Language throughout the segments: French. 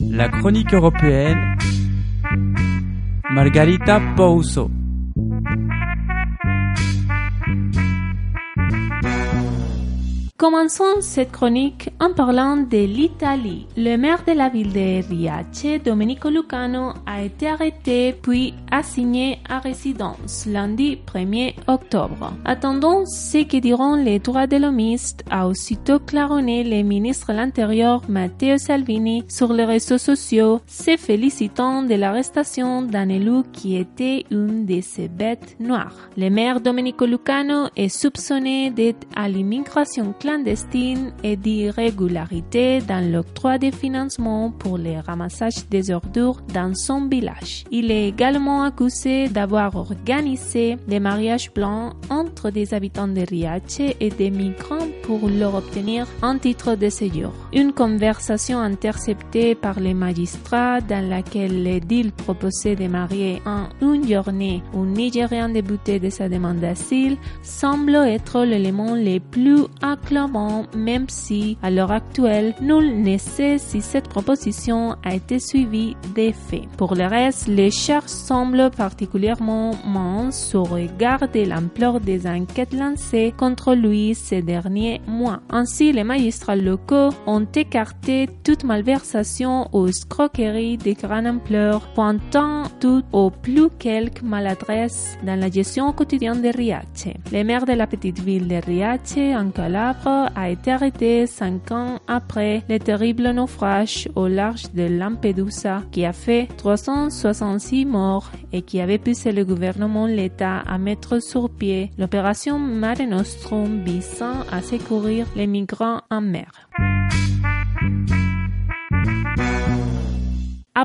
La chronique européenne Margarita Pouso Commençons cette chronique en parlant de l'Italie. Le maire de la ville de Riace, Domenico Lucano, a été arrêté puis assigné à résidence lundi 1er octobre. Attendons ce que diront les droits de l'homiste, a aussitôt claronné le ministre de l'Intérieur Matteo Salvini sur les réseaux sociaux, se félicitant de l'arrestation d'un qui était une de ces bêtes noires. Le maire Domenico Lucano est soupçonné d'être à l'immigration clandestine et d'irrégularité dans l'octroi des financements pour le ramassage des ordures dans son village. Il est également accusé d'avoir organisé des mariages blancs entre des habitants de Riace et des migrants pour leur obtenir un titre de séjour. Une conversation interceptée par les magistrats dans laquelle l'édile proposait de marier en une journée un Nigérian débuté de sa demande d'asile semble être l'élément le plus même si, à l'heure actuelle, nul ne sait si cette proposition a été suivie des faits. Pour le reste, les charges semblent particulièrement minces au regard de l'ampleur des enquêtes lancées contre lui ces derniers mois. Ainsi, les magistrats locaux ont écarté toute malversation ou escroquerie de grande ampleur, pointant tout au plus quelques maladresses dans la gestion quotidienne de Riace. Le maire de la petite ville de Riace, en Calabre, a été arrêté cinq ans après le terrible naufrage au large de Lampedusa qui a fait 366 morts et qui avait poussé le gouvernement l'État à mettre sur pied l'opération Mare Nostrum visant à secourir les migrants en mer.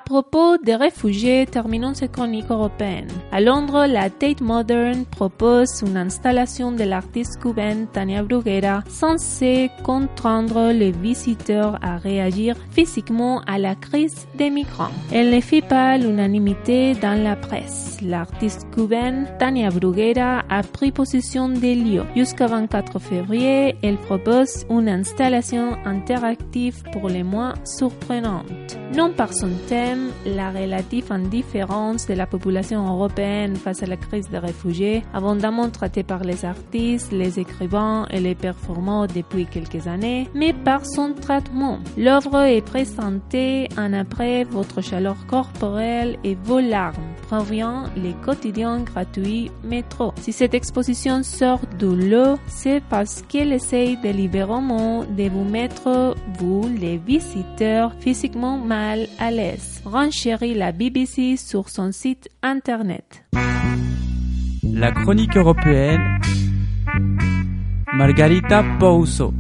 À propos des réfugiés, terminons cette chronique européenne. À Londres, la Tate Modern propose une installation de l'artiste cubaine Tania Bruguera censée contraindre les visiteurs à réagir physiquement à la crise des migrants. Elle ne fait pas l'unanimité dans la presse. L'artiste cubaine Tania Bruguera a pris possession des lieux. Jusqu'à 24 février, elle propose une installation interactive pour les moins surprenantes. Non par son thème, la relative indifférence de la population européenne face à la crise des réfugiés, abondamment traitée par les artistes, les écrivains et les performants depuis quelques années, mais par son traitement. L'œuvre est présentée en après votre chaleur corporelle et vos larmes, provient les quotidiens gratuits métro. Si cette exposition sort de l'eau, c'est parce qu'elle essaye délibérément de vous mettre, vous, les visiteurs, physiquement mal à l'aise. Renchérit la BBC sur son site internet. La chronique européenne Margarita Pouso